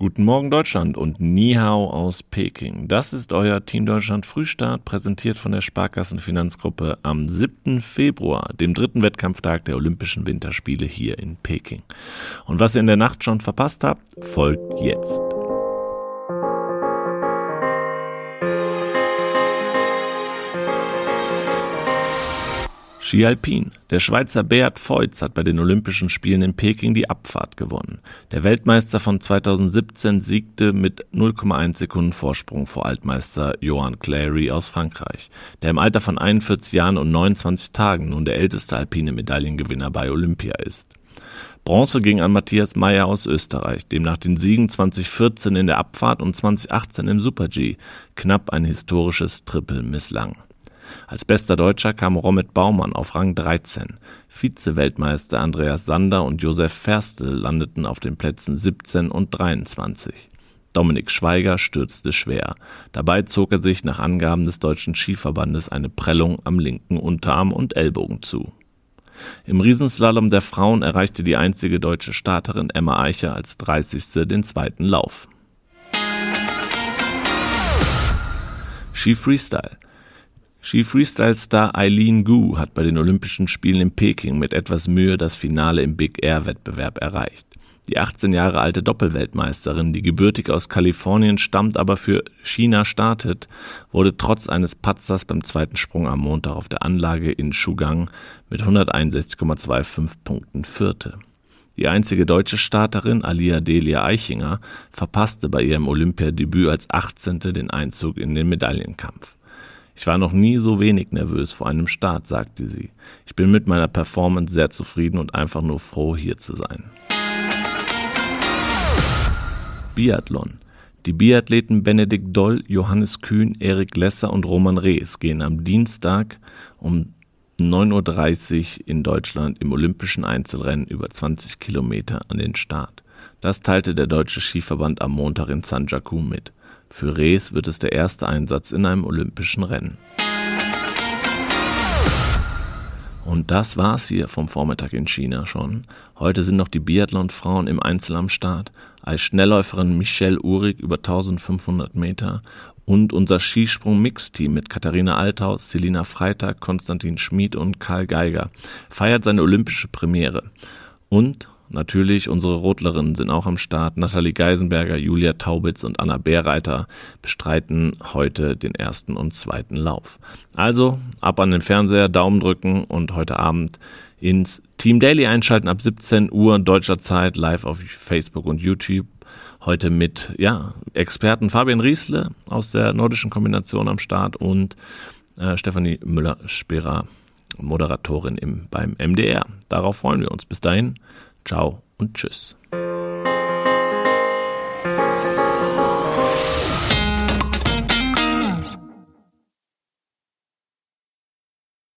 Guten Morgen Deutschland und Nihao aus Peking. Das ist euer Team Deutschland Frühstart, präsentiert von der Sparkassenfinanzgruppe am 7. Februar, dem dritten Wettkampftag der Olympischen Winterspiele hier in Peking. Und was ihr in der Nacht schon verpasst habt, folgt jetzt. Ski Alpin. Der Schweizer Beat Feutz hat bei den Olympischen Spielen in Peking die Abfahrt gewonnen. Der Weltmeister von 2017 siegte mit 0,1 Sekunden Vorsprung vor Altmeister Johan Clary aus Frankreich, der im Alter von 41 Jahren und 29 Tagen nun der älteste alpine Medaillengewinner bei Olympia ist. Bronze ging an Matthias Meyer aus Österreich, dem nach den Siegen 2014 in der Abfahrt und 2018 im Super-G knapp ein historisches Triple misslang. Als bester Deutscher kam Romit Baumann auf Rang 13. Vize-Weltmeister Andreas Sander und Josef Ferstel landeten auf den Plätzen 17 und 23. Dominik Schweiger stürzte schwer. Dabei zog er sich nach Angaben des Deutschen Skiverbandes eine Prellung am linken Unterarm und Ellbogen zu. Im Riesenslalom der Frauen erreichte die einzige deutsche Starterin Emma Eicher als 30. den zweiten Lauf. Ski Freestyle. Ski-Freestyle-Star Eileen Gu hat bei den Olympischen Spielen in Peking mit etwas Mühe das Finale im Big Air-Wettbewerb erreicht. Die 18 Jahre alte Doppelweltmeisterin, die gebürtig aus Kalifornien stammt, aber für China startet, wurde trotz eines Patzers beim zweiten Sprung am Montag auf der Anlage in Shugang mit 161,25 Punkten Vierte. Die einzige deutsche Starterin, Alia Delia Eichinger, verpasste bei ihrem Olympiadebüt als 18. den Einzug in den Medaillenkampf. Ich war noch nie so wenig nervös vor einem Start, sagte sie. Ich bin mit meiner Performance sehr zufrieden und einfach nur froh, hier zu sein. Biathlon. Die Biathleten Benedikt Doll, Johannes Kühn, Erik Lesser und Roman Rees gehen am Dienstag um 9.30 Uhr in Deutschland im Olympischen Einzelrennen über 20 Kilometer an den Start. Das teilte der Deutsche Skiverband am Montag in Sanjaku mit. Für Rees wird es der erste Einsatz in einem olympischen Rennen. Und das war's hier vom Vormittag in China schon. Heute sind noch die Biathlon-Frauen im Einzel am Start. Als Schnellläuferin Michelle Uhrig über 1500 Meter und unser Skisprung-Mix-Team mit Katharina Althaus, Selina Freitag, Konstantin Schmid und Karl Geiger feiert seine olympische Premiere. Und Natürlich, unsere Rodlerinnen sind auch am Start. Nathalie Geisenberger, Julia Taubitz und Anna Bärreiter bestreiten heute den ersten und zweiten Lauf. Also ab an den Fernseher, Daumen drücken und heute Abend ins Team Daily einschalten ab 17 Uhr deutscher Zeit live auf Facebook und YouTube. Heute mit ja, Experten Fabian Riesle aus der nordischen Kombination am Start und äh, Stefanie Müller-Sperer, Moderatorin im, beim MDR. Darauf freuen wir uns. Bis dahin. Ciao und tschüss.